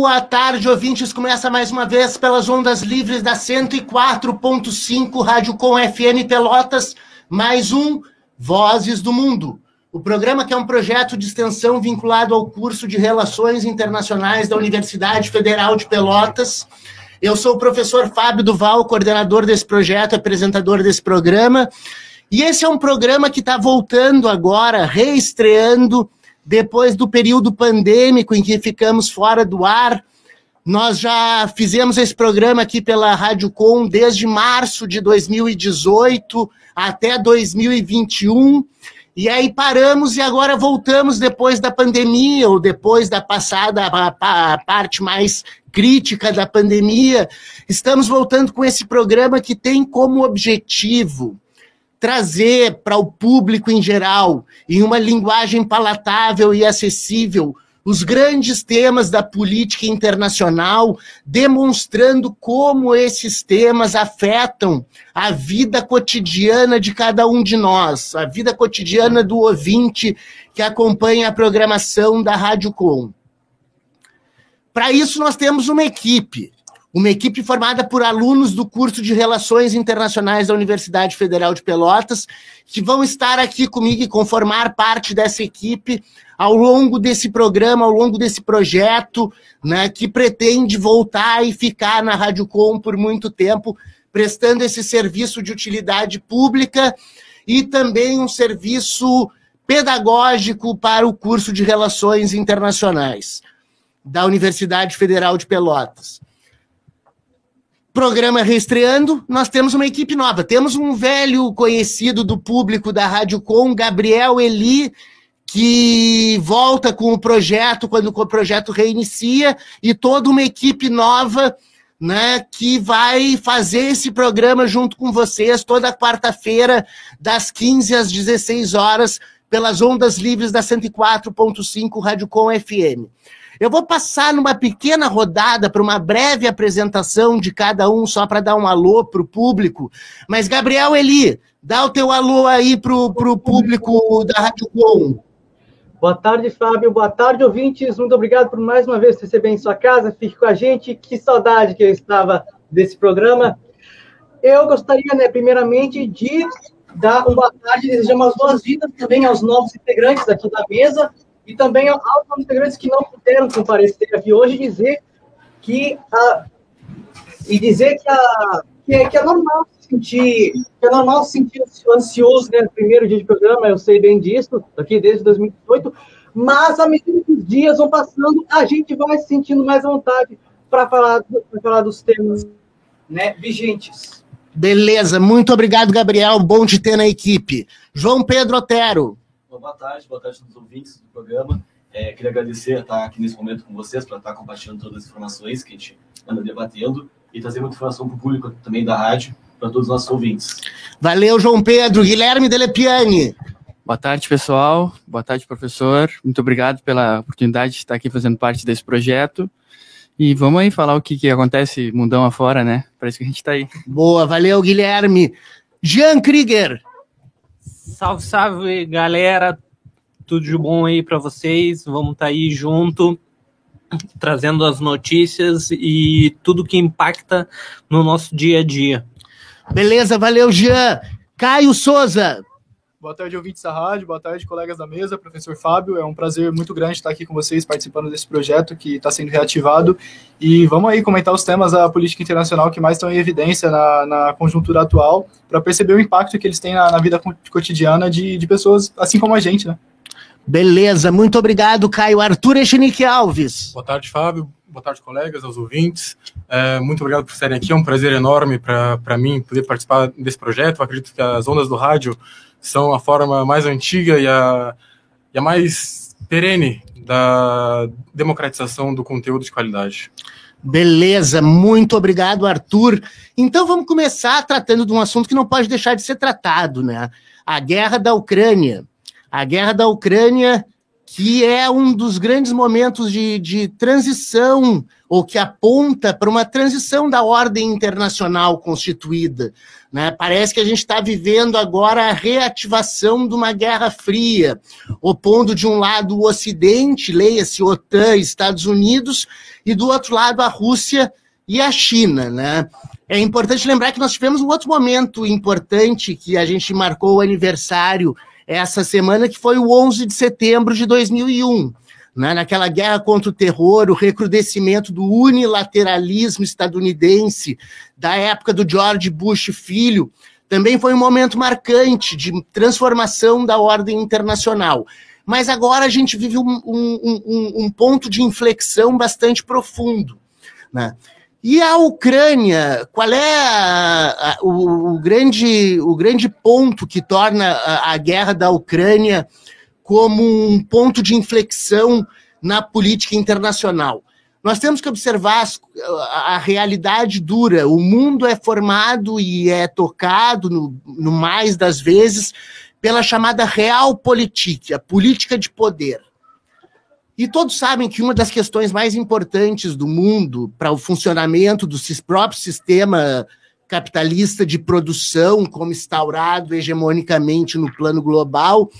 Boa tarde, ouvintes. Começa mais uma vez pelas ondas livres da 104.5 Rádio Com FM Pelotas, mais um Vozes do Mundo. O programa que é um projeto de extensão vinculado ao curso de Relações Internacionais da Universidade Federal de Pelotas. Eu sou o professor Fábio Duval, coordenador desse projeto, apresentador desse programa. E esse é um programa que está voltando agora, reestreando depois do período pandêmico em que ficamos fora do ar. Nós já fizemos esse programa aqui pela Rádio Com desde março de 2018 até 2021. E aí paramos e agora voltamos depois da pandemia, ou depois da passada, a, a, parte mais crítica da pandemia. Estamos voltando com esse programa que tem como objetivo trazer para o público em geral, em uma linguagem palatável e acessível, os grandes temas da política internacional, demonstrando como esses temas afetam a vida cotidiana de cada um de nós, a vida cotidiana do ouvinte que acompanha a programação da Rádio Com. Para isso, nós temos uma equipe uma equipe formada por alunos do curso de Relações Internacionais da Universidade Federal de Pelotas, que vão estar aqui comigo e conformar parte dessa equipe ao longo desse programa, ao longo desse projeto, né, que pretende voltar e ficar na Rádio Com por muito tempo, prestando esse serviço de utilidade pública e também um serviço pedagógico para o curso de Relações Internacionais da Universidade Federal de Pelotas programa reestreando, nós temos uma equipe nova. Temos um velho conhecido do público da Rádio Com, Gabriel Eli, que volta com o projeto quando o projeto reinicia, e toda uma equipe nova né, que vai fazer esse programa junto com vocês toda quarta-feira, das 15 às 16 horas, pelas ondas livres da 104.5 Rádio Com FM. Eu vou passar numa pequena rodada para uma breve apresentação de cada um, só para dar um alô para o público. Mas, Gabriel Eli, dá o teu alô aí para o público da Rádio Com. Boa tarde, Fábio. Boa tarde, ouvintes. Muito obrigado por mais uma vez receber em sua casa. Fique com a gente. Que saudade que eu estava desse programa. Eu gostaria, né, primeiramente, de dar uma boa tarde e desejar umas boas-vindas também aos novos integrantes aqui da mesa e também aos integrantes que não puderam comparecer aqui hoje dizer que a, e dizer que, a, que, é, que é normal se sentir que é normal se sentir ansioso né, no primeiro dia de programa, eu sei bem disso, aqui desde 2018, mas à medida que os dias vão passando, a gente vai se sentindo mais à vontade para falar, falar dos temas né, vigentes. Beleza, muito obrigado, Gabriel. Bom te ter na equipe. João Pedro Otero boa tarde, boa tarde a todos os ouvintes do programa. É, queria agradecer estar aqui nesse momento com vocês para estar compartilhando todas as informações que a gente anda debatendo e trazer muita informação para o público também da rádio, para todos os nossos ouvintes. Valeu, João Pedro. Guilherme Delepiani. Boa tarde, pessoal. Boa tarde, professor. Muito obrigado pela oportunidade de estar aqui fazendo parte desse projeto. E vamos aí falar o que, que acontece mundão afora, né? Parece que a gente está aí. Boa, valeu, Guilherme. Jean Krieger. Salve, salve, galera. Tudo de bom aí para vocês. Vamos estar tá aí junto, trazendo as notícias e tudo que impacta no nosso dia a dia. Beleza, valeu, Jean. Caio Souza. Boa tarde, ouvintes da rádio, boa tarde, colegas da mesa, professor Fábio. É um prazer muito grande estar aqui com vocês, participando desse projeto que está sendo reativado. E vamos aí comentar os temas da política internacional que mais estão em evidência na, na conjuntura atual, para perceber o impacto que eles têm na, na vida cotidiana de, de, pessoas assim como a gente, né? Beleza, muito obrigado, Caio. Arthur Echenique Alves. Boa tarde, Fábio. Boa tarde, colegas, aos ouvintes. É, muito obrigado por estarem aqui. É um prazer enorme para mim poder participar desse projeto. Eu acredito que as ondas do rádio são a forma mais antiga e a, e a mais perene da democratização do conteúdo de qualidade. Beleza, muito obrigado, Arthur. Então vamos começar tratando de um assunto que não pode deixar de ser tratado, né? A guerra da Ucrânia. A guerra da Ucrânia que é um dos grandes momentos de, de transição, ou que aponta para uma transição da ordem internacional constituída. Né? Parece que a gente está vivendo agora a reativação de uma guerra fria, opondo de um lado o Ocidente, leia-se OTAN, Estados Unidos, e do outro lado a Rússia e a China. Né? É importante lembrar que nós tivemos um outro momento importante que a gente marcou o aniversário essa semana, que foi o 11 de setembro de 2001. Né, naquela guerra contra o terror, o recrudescimento do unilateralismo estadunidense, da época do George Bush filho, também foi um momento marcante de transformação da ordem internacional. Mas agora a gente vive um, um, um, um ponto de inflexão bastante profundo. Né? E a Ucrânia, qual é a, a, o, o, grande, o grande ponto que torna a, a, guerra da Ucrânia como um ponto de inflexão na política internacional? Nós temos que observar a, realidade dura. O mundo é formado e é tocado, no, no mais das vezes, pela chamada realpolitik, a política de poder. E todos sabem que uma das questões mais importantes do mundo para o funcionamento do próprio sistema capitalista de produção, como instaurado hegemonicamente no plano global,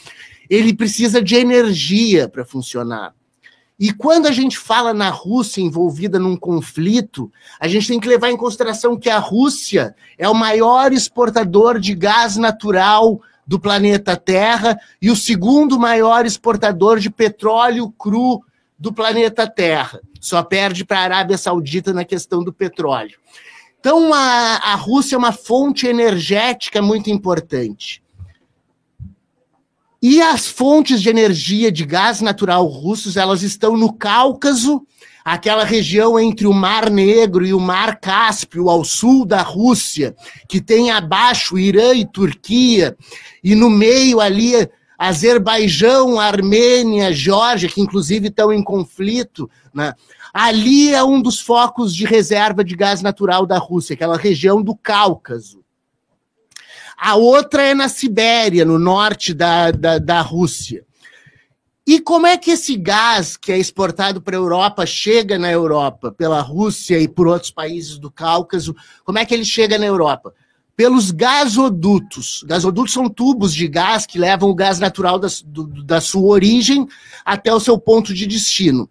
ele precisa de energia para funcionar. E quando a gente fala na Rússia envolvida num conflito, a gente tem que levar em consideração que a Rússia é o maior exportador de gás natural do planeta Terra e o segundo maior exportador de petróleo cru do planeta Terra. Só perde para a Arábia Saudita na questão do petróleo. Então, a, a Rússia é uma fonte energética muito importante. E as fontes de energia de gás natural russos, elas estão no Cáucaso aquela região entre o Mar Negro e o Mar Cáspio, ao sul da Rússia, que tem abaixo Irã e Turquia, e no meio ali Azerbaijão, Armênia, Geórgia, que inclusive estão em conflito, né? ali é um dos focos de reserva de gás natural da Rússia, aquela região do Cáucaso. A outra é na Sibéria, no norte da, da, da Rússia. E como é que esse gás que é exportado para a Europa chega na Europa, pela Rússia e por outros países do Cáucaso? Como é que ele chega na Europa? Pelos gasodutos. Gasodutos são tubos de gás que levam o gás natural da, do, da sua origem até o seu ponto de destino.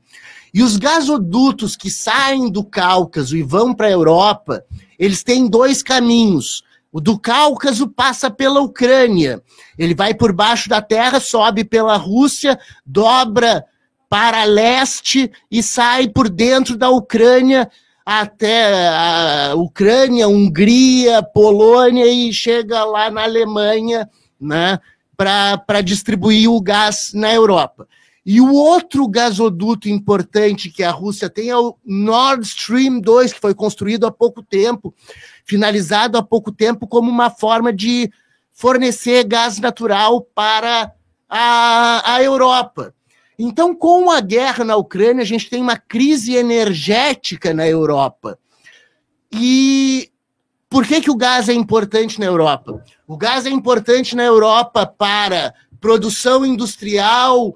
E os gasodutos que saem do Cáucaso e vão para a Europa, eles têm dois caminhos. O do Cáucaso passa pela Ucrânia. Ele vai por baixo da terra, sobe pela Rússia, dobra para leste e sai por dentro da Ucrânia até a Ucrânia, Hungria, Polônia e chega lá na Alemanha, né, para distribuir o gás na Europa. E o outro gasoduto importante que a Rússia tem é o Nord Stream 2, que foi construído há pouco tempo, finalizado há pouco tempo como uma forma de fornecer gás natural para a, a Europa. Então, com a guerra na Ucrânia, a gente tem uma crise energética na Europa. E por que, que o gás é importante na Europa? O gás é importante na Europa para produção industrial,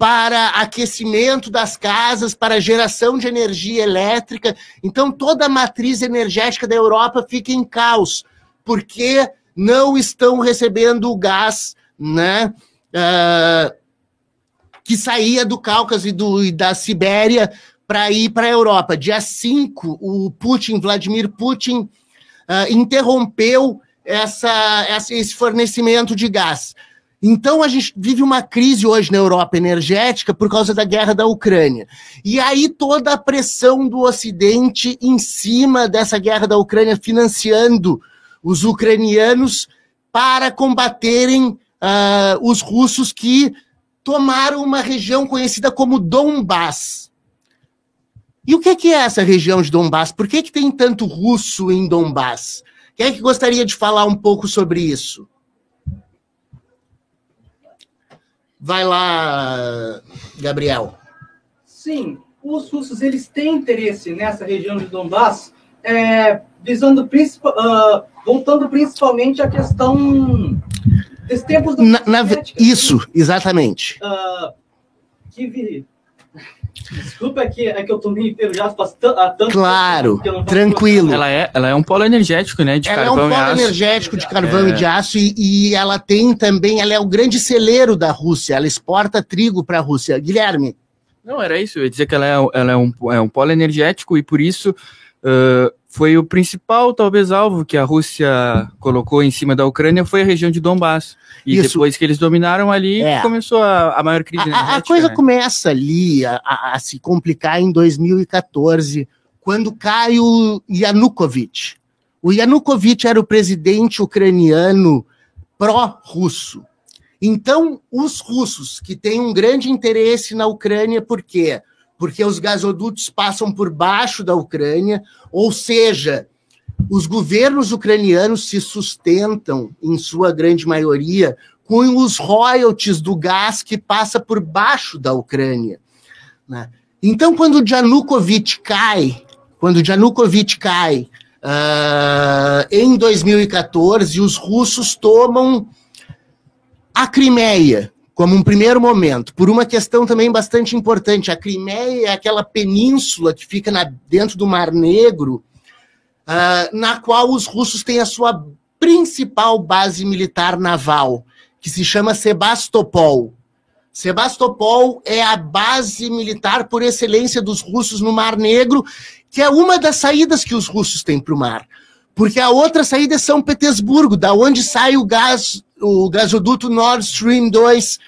para aquecimento das casas, para geração de energia elétrica. Então, toda a matriz energética da Europa fica em caos, porque não estão recebendo o gás né, uh, que saía do Cáucaso e, do, e da Sibéria para ir para a Europa. Dia 5, o Putin, Vladimir Putin, uh, interrompeu essa, essa, esse fornecimento de gás. Então a gente vive uma crise hoje na Europa energética por causa da guerra da Ucrânia. E aí toda a pressão do Ocidente em cima dessa guerra da Ucrânia, financiando os ucranianos para combaterem uh, os russos que tomaram uma região conhecida como Donbass. E o que é essa região de Donbass? Por que, que tem tanto russo em Donbass? Quem é que gostaria de falar um pouco sobre isso? Vai lá, Gabriel. Sim, os russos eles têm interesse nessa região de Donbass, é, visando uh, voltando principalmente à questão dos tempos do na, na, Isso, exatamente. Uh, que. Desculpa, é que, é que eu tô meio enferrujado faz há tanto Claro, tempo que eu não faço tranquilo. Ela é, ela é um polo energético, né? De ela é carvão um e polo aço. energético de carvão É. e de aço e, e ela tem também, ela é o grande celeiro da Rússia, ela exporta trigo para a Rússia. Guilherme, Não, era isso. Eu ia dizer que ela é, ela é, um, é um polo energético e por isso ãh, foi o principal, talvez, alvo que a Rússia colocou em cima da Ucrânia foi a região de Donbass. E Isso. depois que eles dominaram ali, É. começou a, a maior crise a- a, coisa né? começa ali a, a- a se complicar em 2014, quando cai o Yanukovych. O Yanukovych era o presidente ucraniano pró-russo. Então, os russos, que têm um grande interesse na Ucrânia, por quê? Porque os gasodutos passam por baixo da Ucrânia, ou seja, os governos ucranianos se sustentam, em sua grande maioria, com os royalties do gás que passa por baixo da Ucrânia. né? Então, quando o Yanukovych cai, quando o Yanukovych cai ah, em 2014, os russos tomam a Crimeia como um primeiro momento, por uma questão também bastante importante. A Crimeia é aquela península que fica na- dentro do Mar Negro, ah, na qual os russos têm a sua principal base militar naval, que se chama Sebastopol. Sebastopol é a base militar por excelência dos russos no Mar Negro, que é uma das saídas que os russos têm para o mar. Porque a outra saída é São Petersburgo, da onde sai o gás, o gasoduto Nord Stream 2,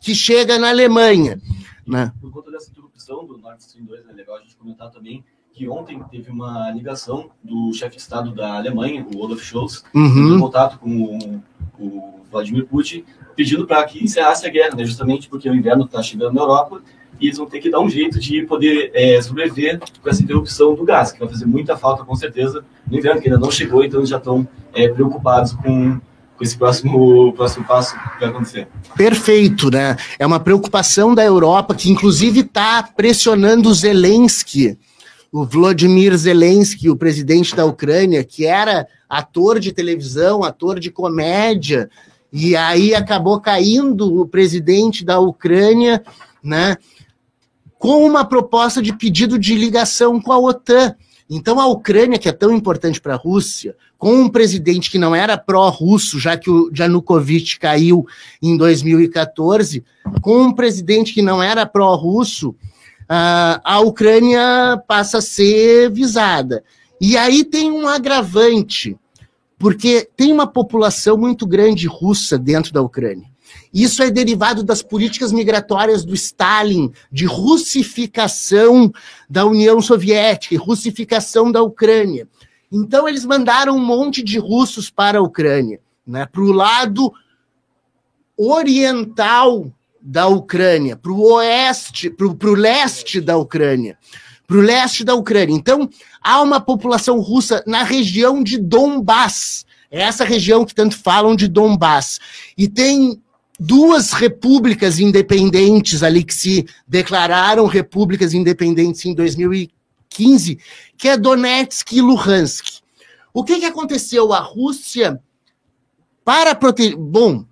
que chega na Alemanha. Né? Por conta dessa interrupção do Nord Stream 2, é legal a gente comentar também que ontem teve uma ligação do chefe de Estado da Alemanha, o Olaf Scholz, Uhum. em contato com o, o Vladimir Putin, pedindo para que encerrasse a guerra, né, justamente porque o inverno está chegando na Europa e eles vão ter que dar um jeito de poder é, sobreviver com essa interrupção do gás, que vai fazer muita falta, com certeza, no inverno, que ainda não chegou, então eles já estão é, preocupados com, com esse próximo, próximo passo que vai acontecer. Perfeito, né? É uma preocupação da Europa que, inclusive, está pressionando Zelensky, o Vladimir Zelensky, o presidente da Ucrânia, que era ator de televisão, ator de comédia, e aí acabou caindo o presidente da Ucrânia, né? Com uma proposta de pedido de ligação com a OTAN. Então, a Ucrânia, que é tão importante para a Rússia, com um presidente que não era pró-russo, já que o Yanukovych caiu em 2014, com um presidente que não era pró-russo, a Ucrânia passa a ser visada. E aí tem um agravante, porque tem uma população muito grande russa dentro da Ucrânia. Isso é derivado das políticas migratórias do Stalin, de russificação da União Soviética e russificação da Ucrânia. Então, eles mandaram um monte de russos para a Ucrânia, né, para o lado oriental da Ucrânia, para o oeste, para o leste da Ucrânia, para o leste da Ucrânia. Então, há uma população russa na região de Donbass, é essa região que tanto falam de Donbass. E tem duas repúblicas independentes ali que se declararam repúblicas independentes em 2015, que é Donetsk e Luhansk. O que, que aconteceu? A Rússia, para proteger. Bom,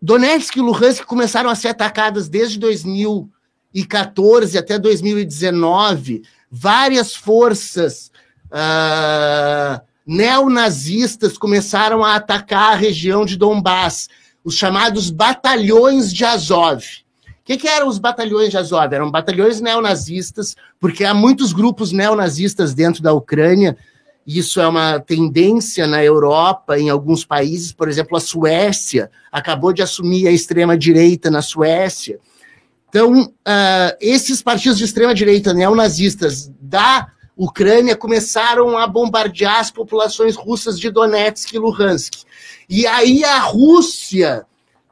Donetsk e Luhansk começaram a ser atacadas desde 2014 até 2019. Várias forças ah, neonazistas começaram a atacar a região de Donbass, os chamados batalhões de Azov. O que, que, eram os batalhões de Azov? Eram batalhões neonazistas, porque há muitos grupos neonazistas dentro da Ucrânia. Isso é uma tendência na Europa, em alguns países, por exemplo, a Suécia acabou de assumir a extrema-direita na Suécia. Então, uh, esses partidos de extrema-direita neonazistas da Ucrânia começaram a bombardear as populações russas de Donetsk e Luhansk. E aí a Rússia,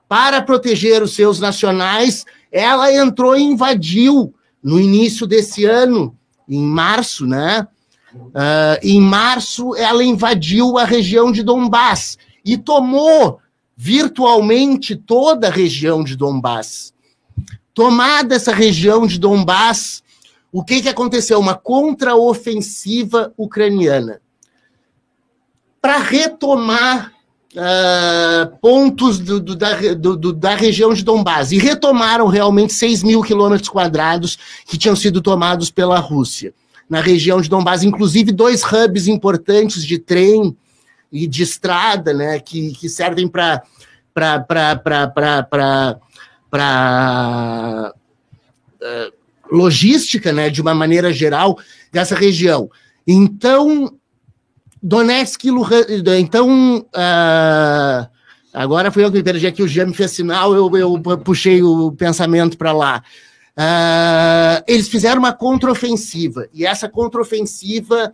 para proteger os seus nacionais, ela entrou e invadiu no início desse ano, em março, né? Uh, em março, ela invadiu a região de Donbass e tomou virtualmente toda a região de Donbass. Tomada essa região de Donbass, o que, que aconteceu? Uma contraofensiva ucraniana. Para retomar uh, pontos do, do, da, do, da região de Donbás e retomaram realmente 6 mil quilômetros quadrados que tinham sido tomados pela Rússia. Na região de Donbás, inclusive dois hubs importantes de trem e de estrada, né, que, que servem para para uh, logística, né, de uma maneira geral, dessa região. Então, Donetsk, então, uh, agora foi eu que me perdi aqui, o Jean me fez sinal, eu, eu puxei o pensamento para lá. Uh, eles fizeram uma contraofensiva, e essa contraofensiva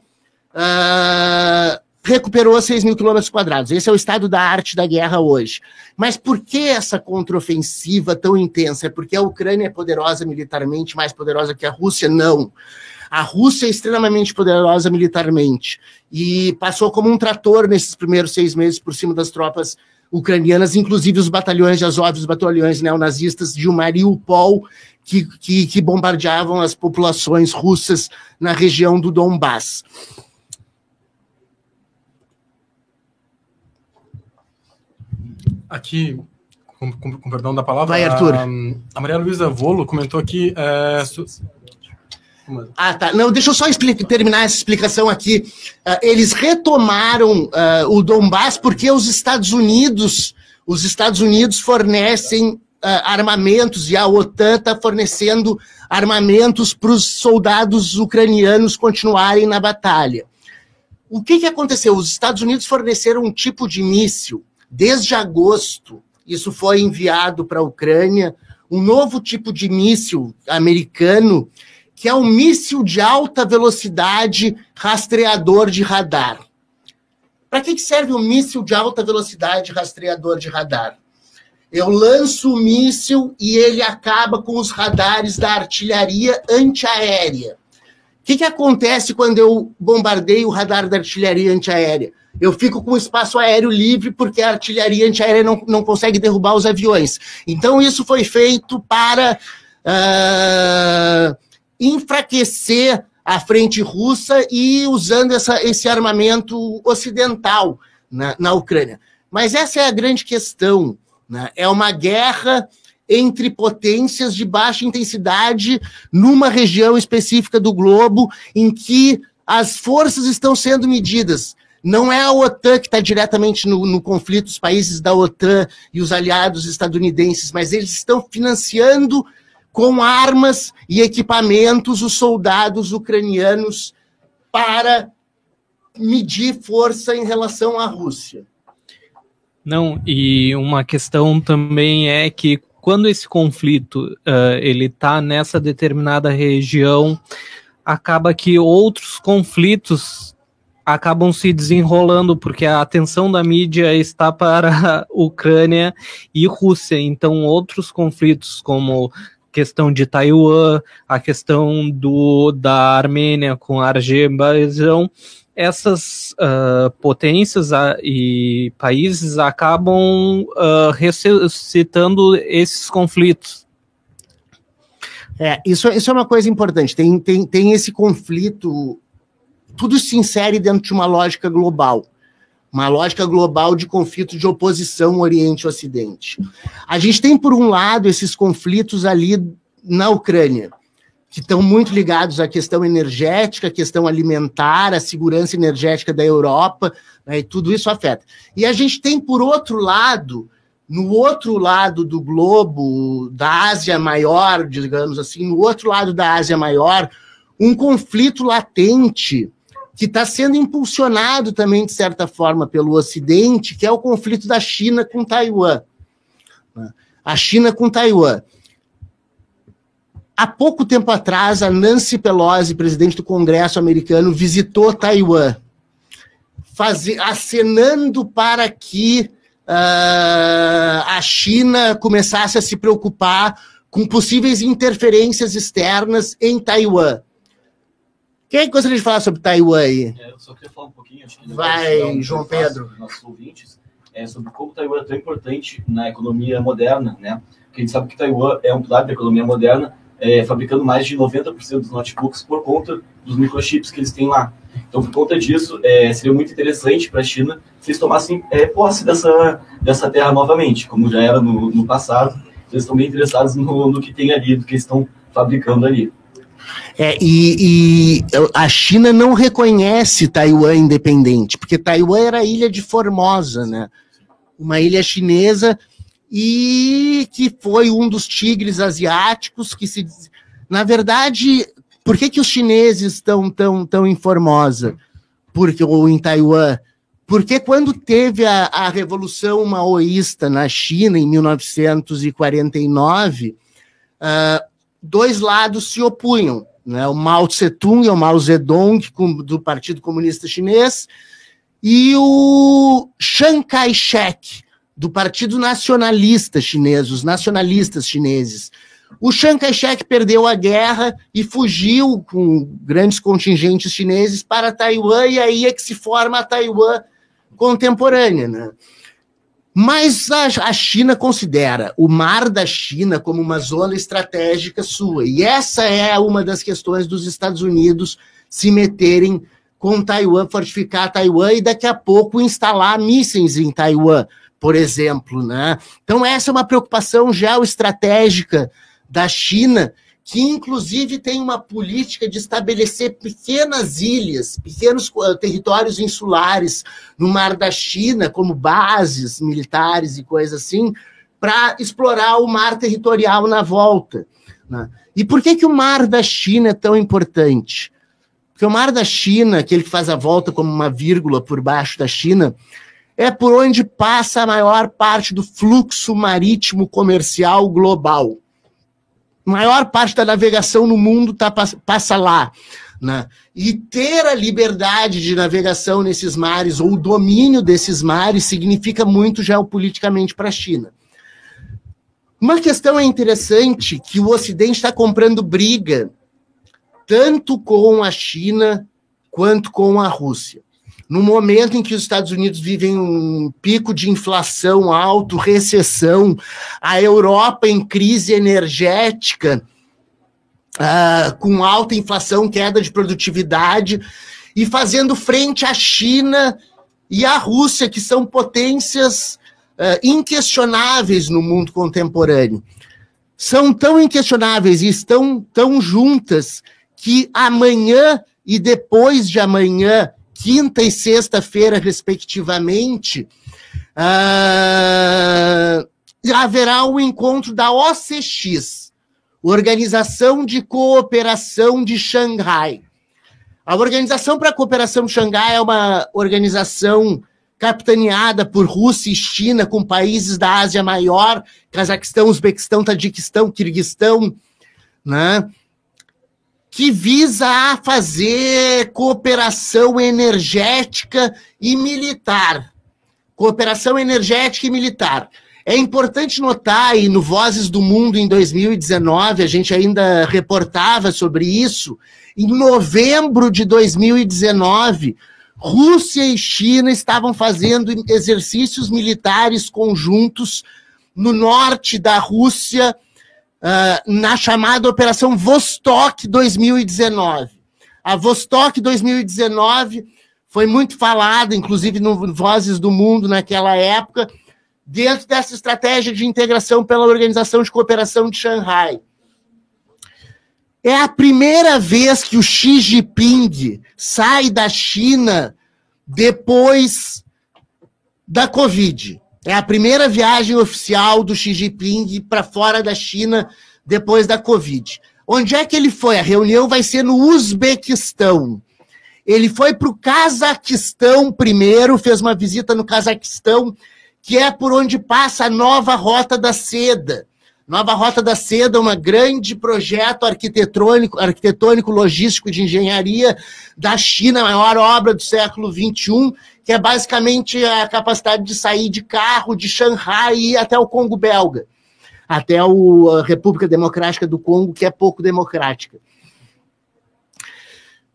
uh, recuperou 6 mil quilômetros quadrados. Esse é o estado da arte da guerra hoje. Mas por que essa contraofensiva tão intensa? É porque a Ucrânia é poderosa militarmente, mais poderosa que a Rússia? Não. A Rússia é extremamente poderosa militarmente e passou como um trator nesses primeiros seis meses por cima das tropas ucranianas, inclusive os batalhões de Azov, os batalhões neonazistas de Mariupol, que, que, que bombardeavam as populações russas na região do Donbass. Aqui, com, com, com, perdão da palavra, Vai. A, a Maria Luísa Volo comentou aqui. É. Ah, tá. Não, deixa eu só terminar essa explicação aqui. Uh, eles retomaram uh, o Donbass porque os Estados Unidos, os Estados Unidos fornecem uh, armamentos e a OTAN está fornecendo armamentos para os soldados ucranianos continuarem na batalha. O que, que aconteceu? Os Estados Unidos forneceram um tipo de míssil Desde agosto, isso foi enviado para a Ucrânia, um novo tipo de míssil americano, que é um míssil de alta velocidade rastreador de radar. Para que serve um míssil de alta velocidade rastreador de radar? Eu lanço o míssil e ele acaba com os radares da artilharia antiaérea. O que, que acontece quando eu bombardeio o radar da artilharia antiaérea? Eu fico com espaço aéreo livre porque a artilharia antiaérea não, não consegue derrubar os aviões. Então, isso foi feito para uh, enfraquecer a frente russa e usando essa, esse armamento ocidental na, na Ucrânia. Mas essa é a grande questão. Né? É uma guerra entre potências de baixa intensidade numa região específica do globo em que as forças estão sendo medidas não é a OTAN que está diretamente no, no, conflito, os países da OTAN e os aliados estadunidenses, mas eles estão financiando com armas e equipamentos os soldados ucranianos para medir força em relação à Rússia. Não, e uma questão também é que quando esse conflito uh, ele está nessa determinada região, acaba que outros conflitos acabam se desenrolando porque a atenção da mídia está para Ucrânia e Rússia. Então, outros conflitos como questão de Taiwan, a questão do da Armênia com a Azerbaijão, essas uh, potências uh, e países acabam uh, ressuscitando esses conflitos. É, isso, isso é uma coisa importante. Tem, tem, tem esse conflito tudo se insere dentro de uma lógica global. Uma lógica global de conflito de oposição Oriente-Ocidente. A gente tem, por um lado, esses conflitos ali na Ucrânia, que estão muito ligados à questão energética, à questão alimentar, à segurança energética da Europa, né, e tudo isso afeta. E a gente tem, por outro lado, no outro lado do globo, da Ásia Maior, digamos assim, no outro lado da Ásia Maior, um conflito latente que está sendo impulsionado também, de certa forma, pelo Ocidente, que é o conflito da China com Taiwan. A China com Taiwan. Há pouco tempo atrás, a Nancy Pelosi, presidente do Congresso americano, visitou Taiwan, fazer, acenando para que uh, a China começasse a se preocupar com possíveis interferências externas em Taiwan. Quem gostaria de falar sobre Taiwan aí? É, eu só queria falar um pouquinho. Acho que Vai, um João Pedro. Nossos ouvintes, é, sobre como Taiwan é tão importante na economia moderna, né? Porque a gente sabe que Taiwan é um pilar da economia moderna, é, fabricando mais de 90% dos notebooks por conta dos microchips que eles têm lá. Então, por conta disso, é, seria muito interessante para a China se eles tomassem é, posse dessa, dessa terra novamente, como já era no, no passado. Eles estão bem interessados no, no que tem ali, do que eles estão fabricando ali. É, e, e, a China não reconhece Taiwan independente, porque Taiwan era ilha de Formosa, né? Uma ilha chinesa e que foi um dos tigres asiáticos que se. Na verdade, por que, que os chineses estão tão, tão em Formosa? Porque, ou em Taiwan? Porque quando teve a, a Revolução Maoísta na China, em 1949, uh, ah, dois lados se opunham. Né? O Mao Tse-tung e o Mao Zedong, do Partido Comunista Chinês, e o Chiang Kai-shek, do Partido Nacionalista Chinês, os nacionalistas chineses. O Chiang Kai-shek perdeu a guerra e fugiu com grandes contingentes chineses para Taiwan, e aí é que se forma a Taiwan contemporânea. Né? Mas a, a China considera o mar da China como uma zona estratégica sua, e essa é uma das questões dos Estados Unidos se meterem com Taiwan, fortificar Taiwan e daqui a pouco instalar mísseis em Taiwan por exemplo. Né? Então, essa é uma preocupação geoestratégica da China, que inclusive tem uma política de estabelecer pequenas ilhas, pequenos territórios insulares no mar da China, como bases militares e coisas assim, para explorar o mar territorial na volta. Né? E por que, que o mar da China é tão importante? Porque o mar da China, aquele que faz a volta como uma vírgula por baixo da China, é por onde passa a maior parte do fluxo marítimo comercial global. Maior parte da navegação no mundo tá, passa lá. Né? E ter a liberdade de navegação nesses mares, ou o domínio desses mares, significa muito geopoliticamente para a China. Uma questão é interessante que o Ocidente está comprando briga tanto com a China quanto com a Rússia no momento em que os Estados Unidos vivem um pico de inflação alto, recessão, a Europa em crise energética, uh, com alta inflação, queda de produtividade, e fazendo frente à China e à Rússia, que são potências uh, inquestionáveis no mundo contemporâneo. São tão inquestionáveis e estão tão juntas que amanhã e depois de amanhã quinta e sexta-feira, respectivamente, uh, haverá o um encontro da OCX, Organização de Cooperação de Xangai. A Organização para a Cooperação de Xangai é uma organização capitaneada por Rússia e China, com países da Ásia Maior, Cazaquistão, Uzbequistão, Tadiquistão, Kirguistão, né? Que visa a fazer cooperação energética e militar. Cooperação energética e militar. É importante notar, e no Vozes do Mundo em 2019, a gente ainda reportava sobre isso, em novembro de 2019, Rússia e China estavam fazendo exercícios militares conjuntos no norte da Rússia uh, na chamada Operação Vostok 2019. A Vostok 2019 foi muito falada, inclusive no Vozes do Mundo naquela época, dentro dessa estratégia de integração pela Organização de Cooperação de Xangai. É a primeira vez que o Xi Jinping sai da China depois da Covid. É a primeira viagem oficial do Xi Jinping para fora da China depois da Covid. Onde é que ele foi? A reunião vai ser no Uzbequistão. Ele foi para o Cazaquistão primeiro, fez uma visita no Cazaquistão, que é por onde passa a nova Rota da Seda. Nova Rota da Seda, um grande projeto arquitetônico, arquitetônico, logístico de engenharia da China, a maior obra do século XXI, que é basicamente a capacidade de sair de carro de Xangai e ir até o Congo belga, até o, a República Democrática do Congo, que é pouco democrática.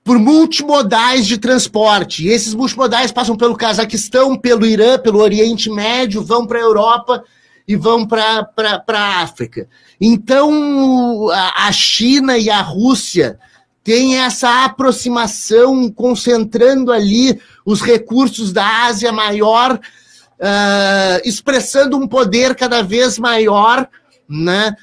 Por multimodais de transporte. E esses multimodais passam pelo Cazaquistão, pelo Irã, pelo Oriente Médio, vão para a Europa e vão para a África. Então, a, a China e a Rússia têm essa aproximação, concentrando ali os recursos da Ásia maior, uh, expressando um poder cada vez maior, né?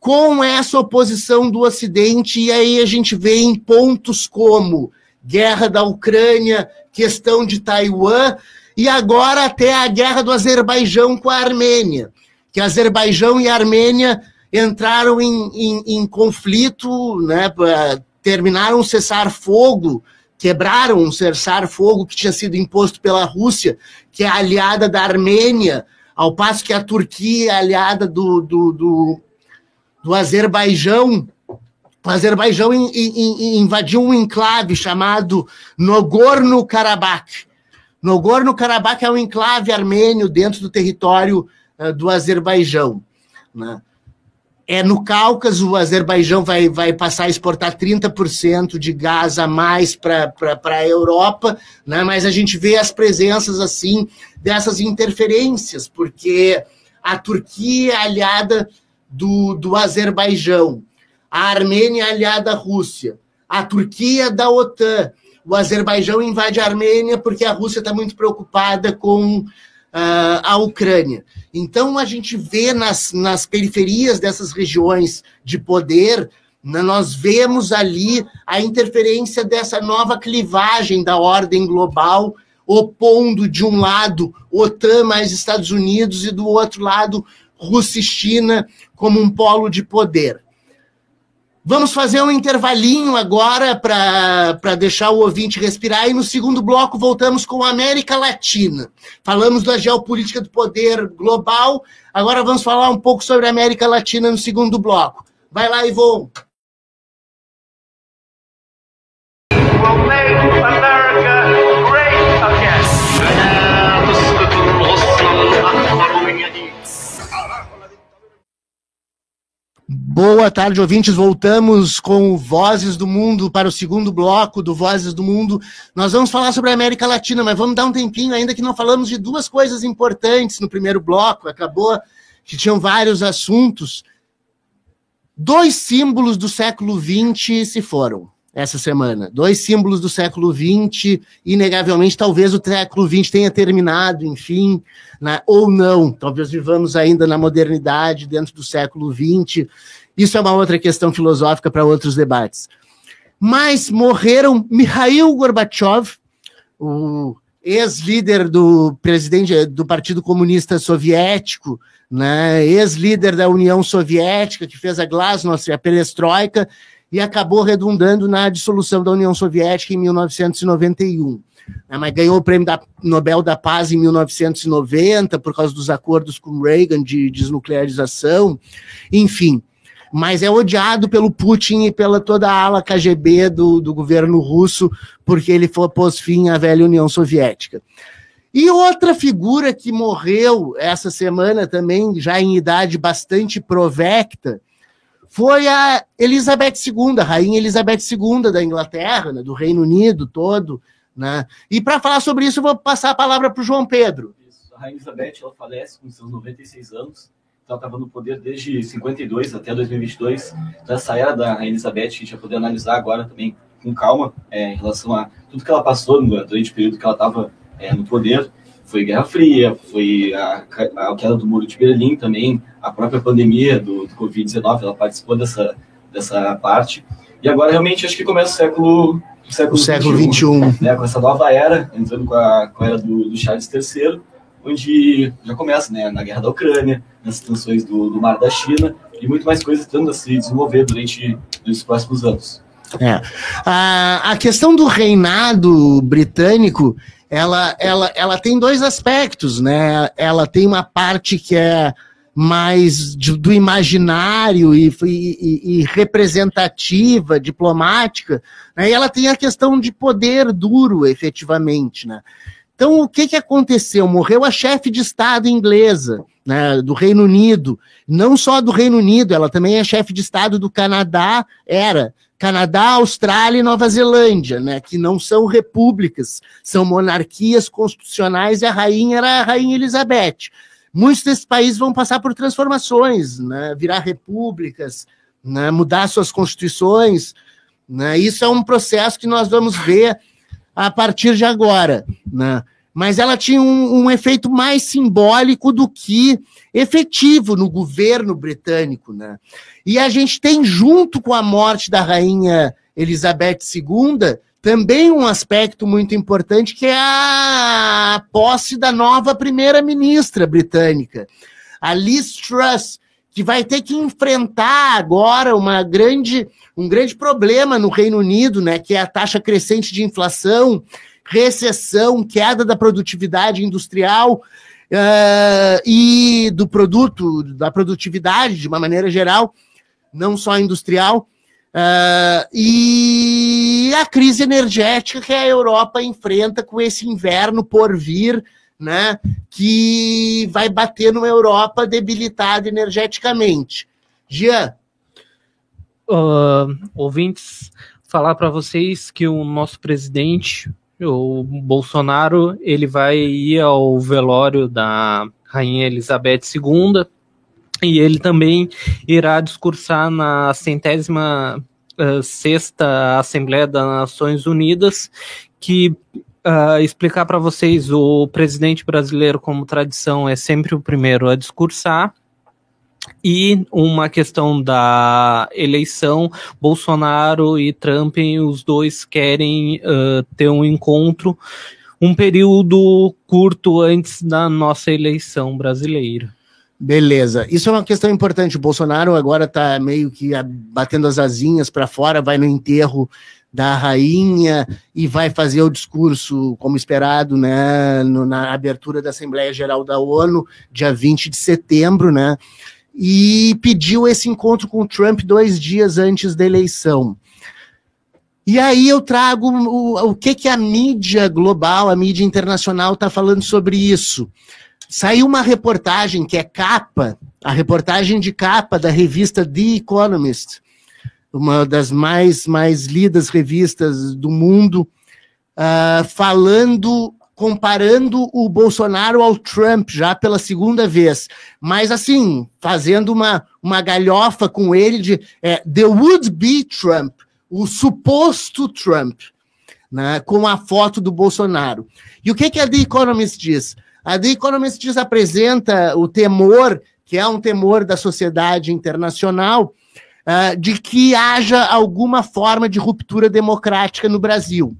com essa oposição do Ocidente, e aí a gente vê em pontos como guerra da Ucrânia, questão de Taiwan, e agora até a guerra do Azerbaijão com a Armênia, que Azerbaijão e Armênia entraram em, em, em conflito, né, terminaram o cessar-fogo, quebraram um cessar-fogo que tinha sido imposto pela Rússia, que é aliada da Armênia, ao passo que a Turquia é aliada do, do, do do Azerbaijão. O Azerbaijão in, in, invadiu um enclave chamado Nogorno-Karabakh. Nogorno-Karabakh é um enclave armênio dentro do território uh, do Azerbaijão. Né? É no Cáucaso, o Azerbaijão vai, vai passar a exportar 30% de gás a mais para a Europa, né? mas a gente vê as presenças assim dessas interferências, porque a Turquia é aliada do, do Azerbaijão, a Armênia aliada à Rússia, a Turquia da OTAN, o Azerbaijão invade a Armênia porque a Rússia está muito preocupada com uh, a Ucrânia. Então a gente vê nas, nas periferias dessas regiões de poder, nós vemos ali a interferência dessa nova clivagem da ordem global, opondo de um lado OTAN mais Estados Unidos e do outro lado Rússia e China como um polo de poder. Vamos fazer um intervalinho agora para deixar o ouvinte respirar e no segundo bloco voltamos com a América Latina. Falamos da geopolítica do poder global, agora vamos falar um pouco sobre a América Latina no segundo bloco. Vai lá, Ivon. Boa tarde, ouvintes. Voltamos com Vozes do Mundo para o segundo bloco do Vozes do Mundo. Nós vamos falar sobre a América Latina, mas vamos dar um tempinho ainda que não falamos de duas coisas importantes no primeiro bloco. Acabou que tinham vários assuntos. Dois símbolos do século XX se foram essa semana. Dois símbolos do século XX, inegavelmente, talvez o século XX tenha terminado, enfim, ou não. Talvez vivamos ainda na modernidade dentro do século XX. Isso é uma outra questão filosófica para outros debates. Mas morreram Mikhail Gorbachev, o ex-líder do presidente do Partido Comunista Soviético, né, ex-líder da União Soviética, que fez a Glasnost, a Perestroika, e acabou redundando na dissolução da União Soviética em 1991. Né, mas ganhou o prêmio da Nobel da Paz em 1990 por causa dos acordos com Reagan de desnuclearização, enfim. Mas é odiado pelo Putin e pela toda a ala KGB do, do governo russo, porque ele pôs fim à velha União Soviética. E outra figura que morreu essa semana também, já em idade bastante provecta, foi a Elizabeth II, a rainha Elizabeth II da Inglaterra, né, do Reino Unido todo. Né? E para falar sobre isso, eu vou passar a palavra para o João Pedro. Isso. A rainha Elizabeth ela falece com seus 96 anos. Então, ela estava no poder desde 52 até 2022. Então, essa era da Elizabeth, a gente vai poder analisar agora também com calma é, em relação a tudo que ela passou durante o período que ela estava é, no poder foi Guerra Fria, foi a, a, queda do Muro de Berlim também, a própria pandemia do, do Covid-19, ela participou dessa, dessa parte. E agora realmente acho que começa o século o século, o século 21, né, com essa nova era, entrando com a, com a era do, do Charles III, onde já começa né, na guerra da Ucrânia, nas tensões do, do mar da China e muito mais coisas tendo a se desenvolver durante os próximos anos. É. A, a questão do reinado britânico ela, ela, ela tem dois aspectos, né? Ela tem uma parte que é mais de, do imaginário e, e, e, representativa, diplomática, né? e ela tem a questão de poder duro, efetivamente. Né? Então, o que, que aconteceu? Morreu a chefe de Estado inglesa, né, do Reino Unido, não só do Reino Unido, ela também é chefe de Estado do Canadá, era, Canadá, Austrália e Nova Zelândia, né, que não são repúblicas, são monarquias constitucionais e a rainha era a rainha Elizabeth. muitos desses países vão passar por transformações, né? virar repúblicas, né? mudar suas constituições. Né? Isso é um processo que nós vamos ver a partir de agora. Né? Mas ela tinha um, um efeito mais simbólico do que efetivo no governo britânico. Né? E a gente tem, junto com a morte da rainha Elizabeth II, também um aspecto muito importante que é a posse da nova primeira-ministra britânica, a Liz Truss, que vai ter que enfrentar agora uma grande, um grande problema no Reino Unido, né, que é a taxa crescente de inflação, recessão, queda da produtividade industrial uh, e do produto, da produtividade de uma maneira geral, não só industrial. Uh, e a crise energética que a Europa enfrenta com esse inverno por vir, né, que vai bater numa Europa debilitada energeticamente. Jean. Uh, ouvintes, falar para vocês que o nosso presidente, o Bolsonaro, ele vai ir ao velório da Rainha Elizabeth II, e ele também irá discursar na centésima uh, sexta Assembleia das Nações Unidas, que uh, explicar para vocês, o presidente brasileiro, como tradição, é sempre o primeiro a discursar. E uma questão da eleição, Bolsonaro e Trump, os dois querem uh, ter um encontro um período curto antes da nossa eleição brasileira. Beleza. Isso é uma questão importante. O Bolsonaro agora está meio que batendo as asinhas para fora, vai no enterro da rainha e vai fazer o discurso, como esperado, né, no, na abertura da Assembleia Geral da ONU, dia 20 de setembro, né, e pediu esse encontro com o Trump dois dias antes da eleição. E aí eu trago o, o que, que a mídia global, a mídia internacional está falando sobre isso. Saiu uma reportagem que é capa, a reportagem de capa da revista The Economist, uma das mais, mais lidas revistas do mundo, uh, falando, comparando o Bolsonaro ao Trump já pela segunda vez, mas assim, fazendo uma, uma galhofa com ele de é, The Would Be Trump, o suposto Trump, né, com a foto do Bolsonaro. E o que, que a The Economist diz? A The Economist apresenta o temor, que é um temor da sociedade internacional, uh, de que haja alguma forma de ruptura democrática no Brasil.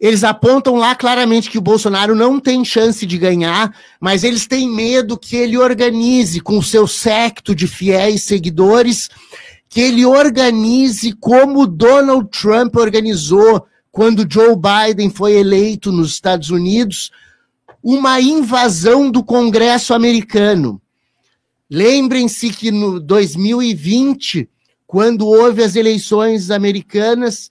Eles apontam lá claramente que o Bolsonaro não tem chance de ganhar, mas eles têm medo que ele organize com o seu secto de fiéis seguidores, que ele organize como Donald Trump organizou quando Joe Biden foi eleito nos Estados Unidos, uma invasão do Congresso americano. Lembrem-se que no 2020, quando houve as eleições americanas,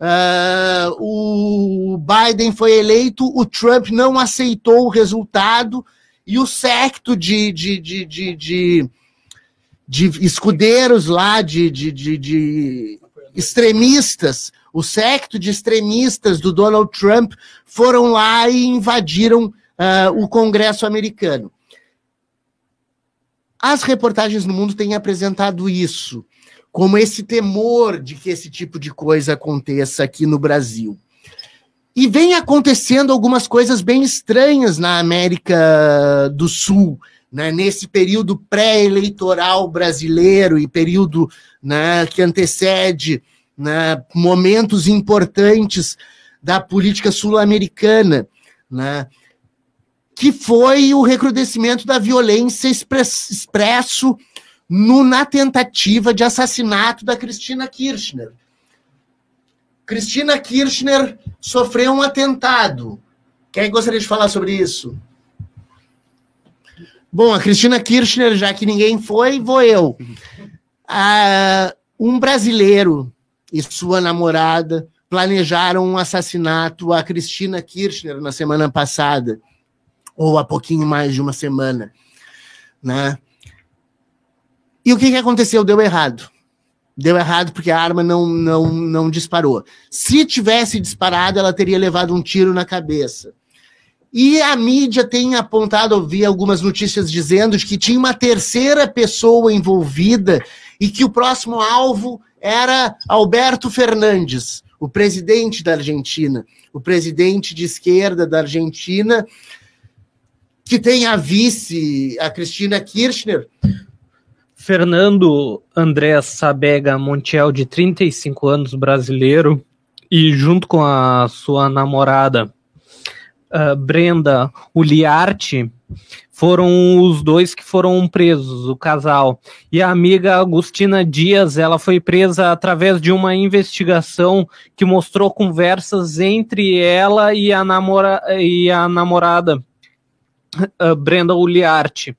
uh, o Biden foi eleito, o Trump não aceitou o resultado e o secto de, de, de, de, de, de escudeiros lá, de, de, de, de extremistas, o secto de extremistas do Donald Trump foram lá e invadiram uh, o Congresso americano. As reportagens no mundo têm apresentado isso, como esse temor de que esse tipo de coisa aconteça aqui no Brasil. E vem acontecendo algumas coisas bem estranhas na América do Sul, né, nesse período pré-eleitoral brasileiro e período né, que antecede né, momentos importantes da política sul-americana, né, que foi o recrudescimento da violência expresso no, na tentativa de assassinato da Cristina Kirchner. Cristina Kirchner sofreu um atentado. Quem gostaria de falar sobre isso? Bom, a Cristina Kirchner, já que ninguém foi, vou eu. Ah, um brasileiro e sua namorada planejaram um assassinato a Cristina Kirchner na semana passada, ou há pouquinho mais de uma semana, né? E o que, que aconteceu? Deu errado. Deu errado porque a arma não, não, não disparou. Se tivesse disparado, ela teria levado um tiro na cabeça. E a mídia tem apontado, ouvi algumas notícias dizendo que tinha uma terceira pessoa envolvida e que o próximo alvo era Alberto Fernandes, o presidente da Argentina, o presidente de esquerda da Argentina, que tem a vice, a Cristina Kirchner. Fernando André Sabega Montiel, de 35 anos, brasileiro, e junto com a sua namorada uh, Brenda Uliarte, foram os dois que foram presos, o casal. E a amiga Agustina Dias, ela foi presa através de uma investigação que mostrou conversas entre ela e a, namora e a namorada uh, Brenda Uliarte.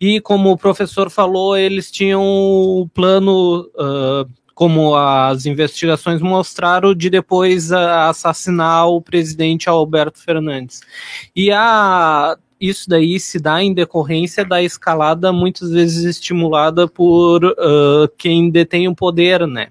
E como o professor falou, eles tinham o plano uh, como as investigações mostraram, de depois assassinar o presidente Alberto Fernandes. E a isso daí se dá em decorrência da escalada muitas vezes estimulada por uh, quem detém o poder, né?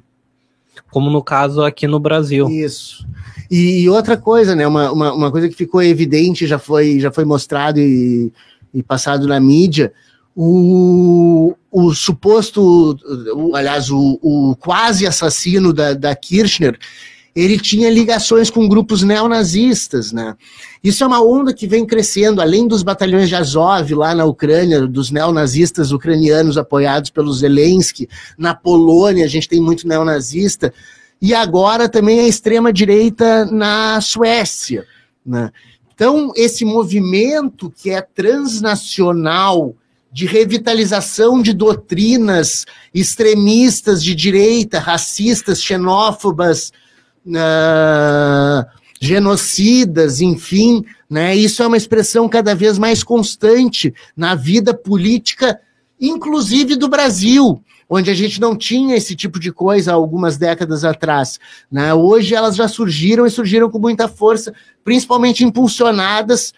Como no caso aqui no Brasil. Isso. E, e outra coisa, né? Uma, uma, uma, coisa que ficou evidente, já foi, já foi mostrado e, e passado na mídia, o, o suposto, o, aliás, o, o quase assassino da, da Kirchner, ele tinha ligações com grupos neonazistas, né? Isso é uma onda que vem crescendo, além dos batalhões de Azov lá na Ucrânia, dos neonazistas ucranianos apoiados pelo Zelensky, na Polônia a gente tem muito neonazista, e agora também a extrema-direita na Suécia, né? Então, esse movimento que é transnacional, de revitalização de doutrinas extremistas de direita, racistas, xenófobas, uh, genocidas, enfim, né? Isso é uma expressão cada vez mais constante na vida política, inclusive do Brasil, onde a gente não tinha esse tipo de coisa há algumas décadas atrás. Né? Hoje elas já surgiram e surgiram com muita força, principalmente impulsionadas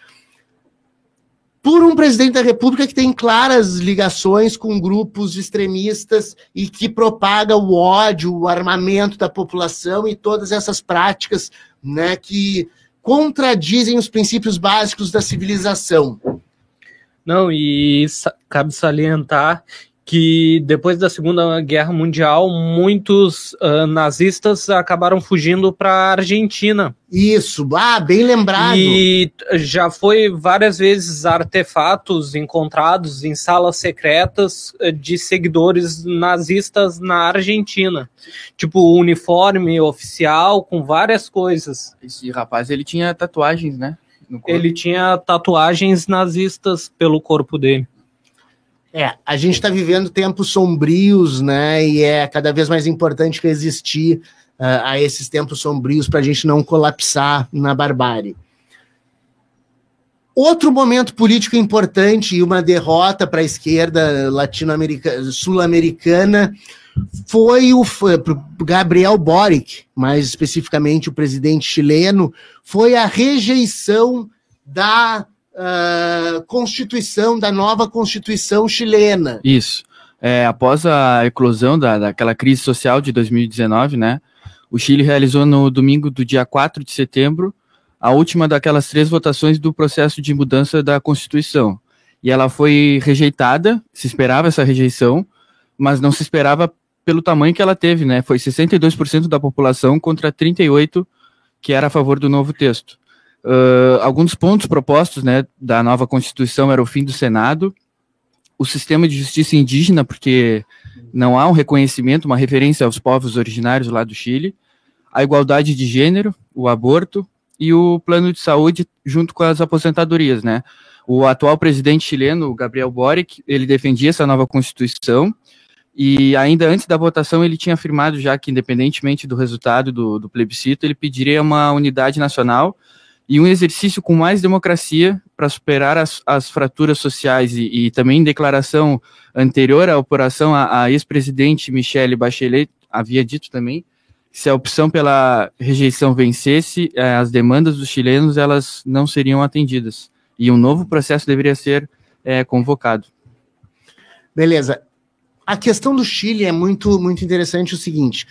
por um presidente da República que tem claras ligações com grupos extremistas e que propaga o ódio, o armamento da população e todas essas práticas né, que contradizem os princípios básicos da civilização. Não, e cabe salientar que depois da Segunda Guerra Mundial, muitos uh, nazistas acabaram fugindo para a Argentina. Isso, ah, bem lembrado. E já foi várias vezes artefatos encontrados em salas secretas ah, de seguidores nazistas na Argentina. Tipo, uniforme oficial com várias coisas. Esse rapaz, ele tinha tatuagens, né? Ele tinha tatuagens nazistas pelo corpo dele. É, a gente está vivendo tempos sombrios, né? E é cada vez mais importante resistir uh, a esses tempos sombrios para a gente não colapsar na barbárie. Outro momento político importante e uma derrota para a esquerda latino-americana, sul-americana, foi o Gabriel Boric, mais especificamente o presidente chileno, foi a rejeição da uh, Constituição, da nova Constituição chilena. Isso. É, após a eclosão da, daquela crise social de 2019, né, o Chile realizou no domingo do dia 4 de setembro a última daquelas três votações do processo de mudança da Constituição. E ela foi rejeitada, se esperava essa rejeição, mas não se esperava pelo tamanho que ela teve, né? Foi 62% da população contra 38% que era a favor do novo texto. Uh, alguns pontos propostos né, da nova Constituição era o fim do Senado, o sistema de justiça indígena, porque não há um reconhecimento, uma referência aos povos originários lá do Chile, a igualdade de gênero, o aborto e o plano de saúde junto com as aposentadorias, né? O atual presidente chileno, Gabriel Boric, ele defendia essa nova Constituição e ainda antes da votação ele tinha afirmado já que, independentemente do resultado do, do plebiscito, ele pediria uma unidade nacional e um exercício com mais democracia para superar as, as, fraturas sociais e, e, também em declaração anterior à operação, a, a ex-presidente Michelle Bachelet havia dito também se a opção pela rejeição vencesse, eh, as demandas dos chilenos elas não seriam atendidas e um novo processo deveria ser eh, convocado. Beleza. A questão do Chile é muito muito interessante o seguinte.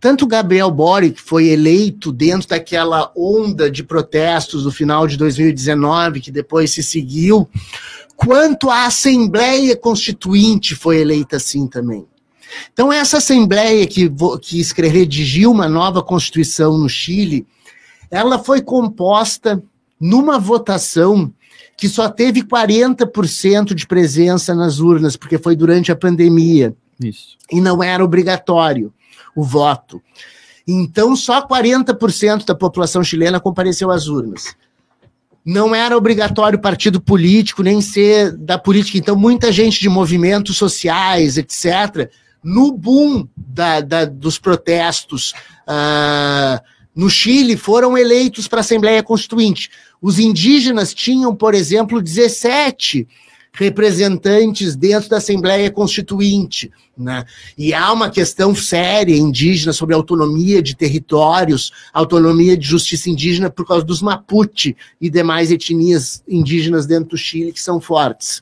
Tanto Gabriel Boric, que foi eleito dentro daquela onda de protestos do final de 2019, que depois se seguiu, quanto a Assembleia Constituinte foi eleita assim também. Então, essa Assembleia que, que redigiu uma nova Constituição no Chile, ela foi composta numa votação que só teve 40% de presença nas urnas, porque foi durante a pandemia. Isso. E não era obrigatório o voto. Então, só 40% da população chilena compareceu às urnas. Não era obrigatório partido político, nem ser da política. Então, muita gente de movimentos sociais, etc., no boom da, da, dos protestos uh, no Chile, foram eleitos para a Assembleia Constituinte. Os indígenas tinham, por exemplo, 17 representantes dentro da Assembleia Constituinte. Né? E há uma questão séria indígena sobre autonomia de territórios, autonomia de justiça indígena por causa dos Mapuche e demais etnias indígenas dentro do Chile que são fortes.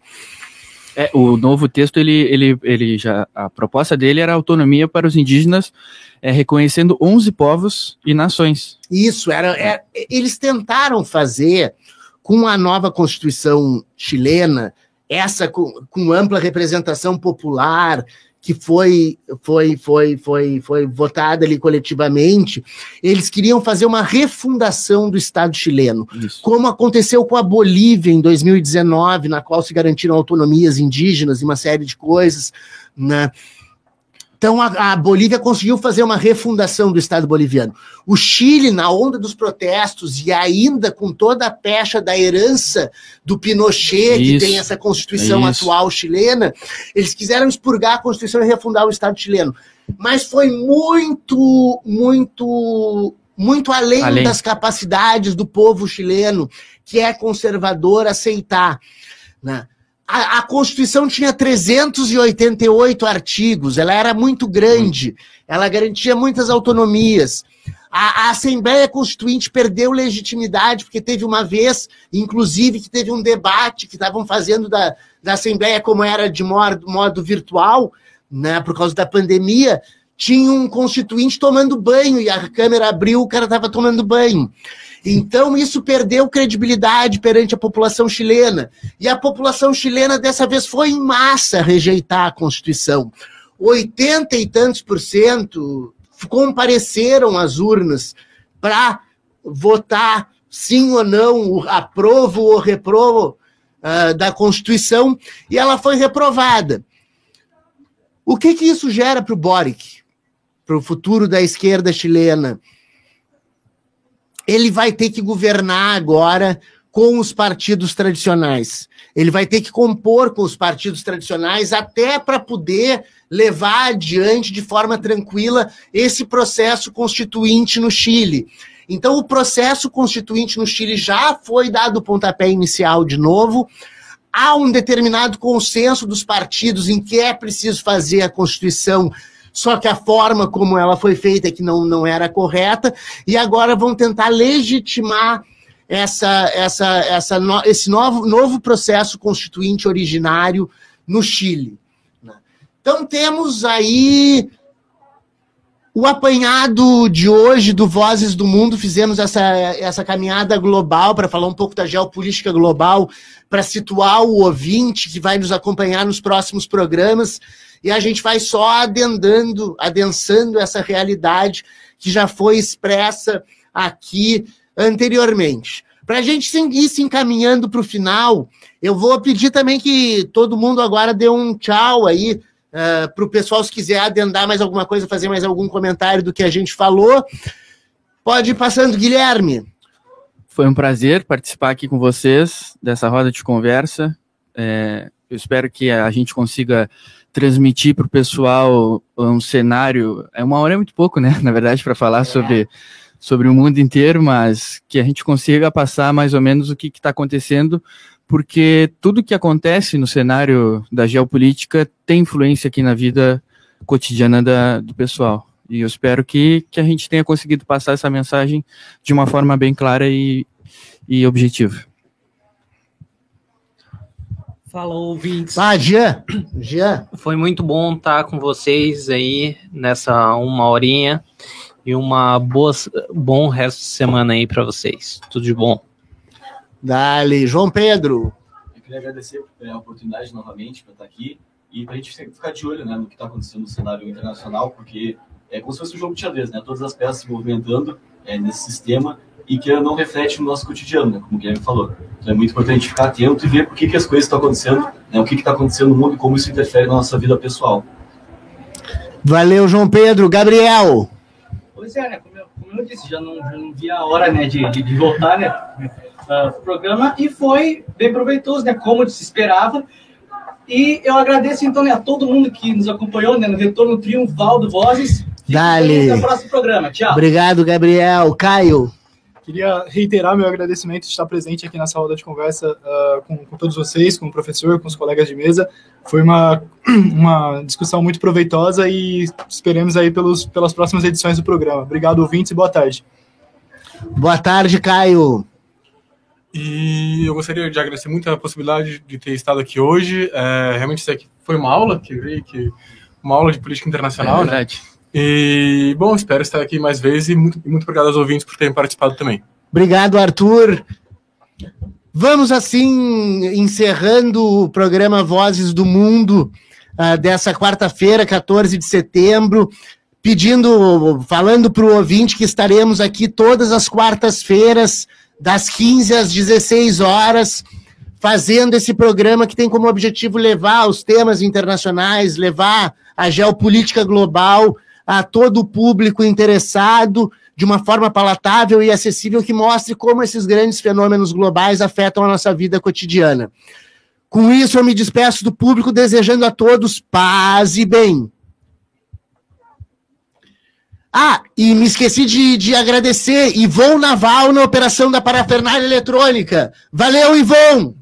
É, o novo texto, ele, ele, ele já, a proposta dele era autonomia para os indígenas, é, reconhecendo 11 povos e nações. Isso, era, era, é, eles tentaram fazer com a nova Constituição chilena, essa com, com ampla representação popular, que foi, foi, foi, foi, foi votada ali coletivamente, eles queriam fazer uma refundação do Estado chileno, Isso. como aconteceu com a Bolívia em 2019, na qual se garantiram autonomias indígenas e uma série de coisas, né? Então a, a, Bolívia conseguiu fazer uma refundação do Estado boliviano. O Chile, na onda dos protestos e ainda com toda a pecha da herança do Pinochet, isso, que tem essa constituição atual chilena, eles quiseram expurgar a constituição e refundar o Estado chileno. Mas foi muito, muito, muito além, além. das capacidades do povo chileno, que é conservador, aceitar. Né? A, a, Constituição tinha 388 artigos, ela era muito grande, ela garantia muitas autonomias. A, a, Assembleia Constituinte perdeu legitimidade, porque teve uma vez, inclusive, que teve um debate que estavam fazendo da, da Assembleia como era de modo, modo virtual, né, por causa da pandemia, tinha um constituinte tomando banho e a câmera abriu, o cara estava tomando banho. Então, isso perdeu credibilidade perante a população chilena. E a população chilena, dessa vez, foi em massa rejeitar a Constituição. Oitenta e tantos por cento compareceram às urnas para votar sim ou não, aprovo ou reprovo uh, da Constituição, e ela foi reprovada. O que, que isso gera para o Boric, para o futuro da esquerda chilena? Ele vai ter que governar agora com os partidos tradicionais. Ele vai ter que compor com os partidos tradicionais até para poder levar adiante de forma tranquila esse processo constituinte no Chile. Então, o processo constituinte no Chile já foi dado o pontapé inicial de novo. Há um determinado consenso dos partidos em que é preciso fazer a Constituição só que a forma como ela foi feita é que não, não era correta, e agora vão tentar legitimar essa, essa, essa, esse novo, novo processo constituinte originário no Chile. Né? Então temos aí o apanhado de hoje do Vozes do Mundo, fizemos essa, essa caminhada global para falar um pouco da geopolítica global, para situar o ouvinte que vai nos acompanhar nos próximos programas e a gente vai só adendando, adensando essa realidade que já foi expressa aqui anteriormente. Para a gente ir se encaminhando para o final, eu vou pedir também que todo mundo agora dê um tchau aí uh, eh, para o pessoal, se quiser adendar mais alguma coisa, fazer mais algum comentário do que a gente falou. Pode ir passando, Guilherme. Foi um prazer participar aqui com vocês dessa roda de conversa. É, eu espero que a gente consiga transmitir para o pessoal um cenário. É uma hora é muito pouco, né? Na verdade, para falar é. sobre, sobre o mundo inteiro, mas que a gente consiga passar mais ou menos o que está acontecendo, porque tudo que acontece no cenário da geopolítica tem influência aqui na vida cotidiana da, do pessoal. E eu espero que, que a gente tenha conseguido passar essa mensagem de uma forma bem clara e, e objetiva. Fala, ouvintes. Ah, Jean. Jean. Foi muito bom estar com vocês aí nessa uma horinha e uma boa, bom resto de semana aí para vocês. Tudo de bom. Dale, João Pedro. Eu queria agradecer é, a oportunidade novamente para estar aqui e para a gente ficar de olho né, no que está acontecendo no cenário internacional, porque é como se fosse um jogo de xadrez, né? Todas as peças se movimentando é, nesse sistema e que não reflete no nosso cotidiano, né, como o Guilherme falou. Então é muito importante ficar atento e ver por que, que as coisas estão acontecendo, né, o que está acontecendo no mundo e como isso interfere na nossa vida pessoal. Valeu, João Pedro. Gabriel. Pois é, né? Como eu, como eu disse, já não, já não vi a hora né, de, de, de voltar né, uh, pro programa e foi bem proveitoso, né? Como se esperava. E eu agradeço então né, a todo mundo que nos acompanhou né, no retorno triunfal do Vozes. Dale. Até o próximo programa. Tchau. Obrigado, Gabriel. Caio. Queria reiterar meu agradecimento de estar presente aqui nessa roda de conversa uh, com, com, todos vocês, com o professor, com os colegas de mesa. Foi uma, uma discussão muito proveitosa e esperemos aí pelos, pelas próximas edições do programa. Obrigado, ouvintes, e boa tarde. Boa tarde, Caio. E eu gostaria de agradecer muito a possibilidade de ter estado aqui hoje. É, realmente isso aqui foi uma aula que veio, que uma aula de política internacional, é né? E, bom, espero estar aqui mais vezes e muito, muito obrigado aos ouvintes por terem participado também. Obrigado, Arthur. Vamos, assim, encerrando o programa Vozes do Mundo uh, dessa quarta-feira, 14 de setembro, pedindo, falando para o ouvinte que estaremos aqui todas as quartas-feiras, das 15 às 16 horas, fazendo esse programa que tem como objetivo levar os temas internacionais, levar a geopolítica global a todo o público interessado de uma forma palatável e acessível que mostre como esses grandes fenômenos globais afetam a nossa vida cotidiana. Com isso, eu me despeço do público, desejando a todos paz e bem. Ah, e me esqueci de, de agradecer Ivon Naval na operação da parafernália eletrônica. Valeu, Ivon!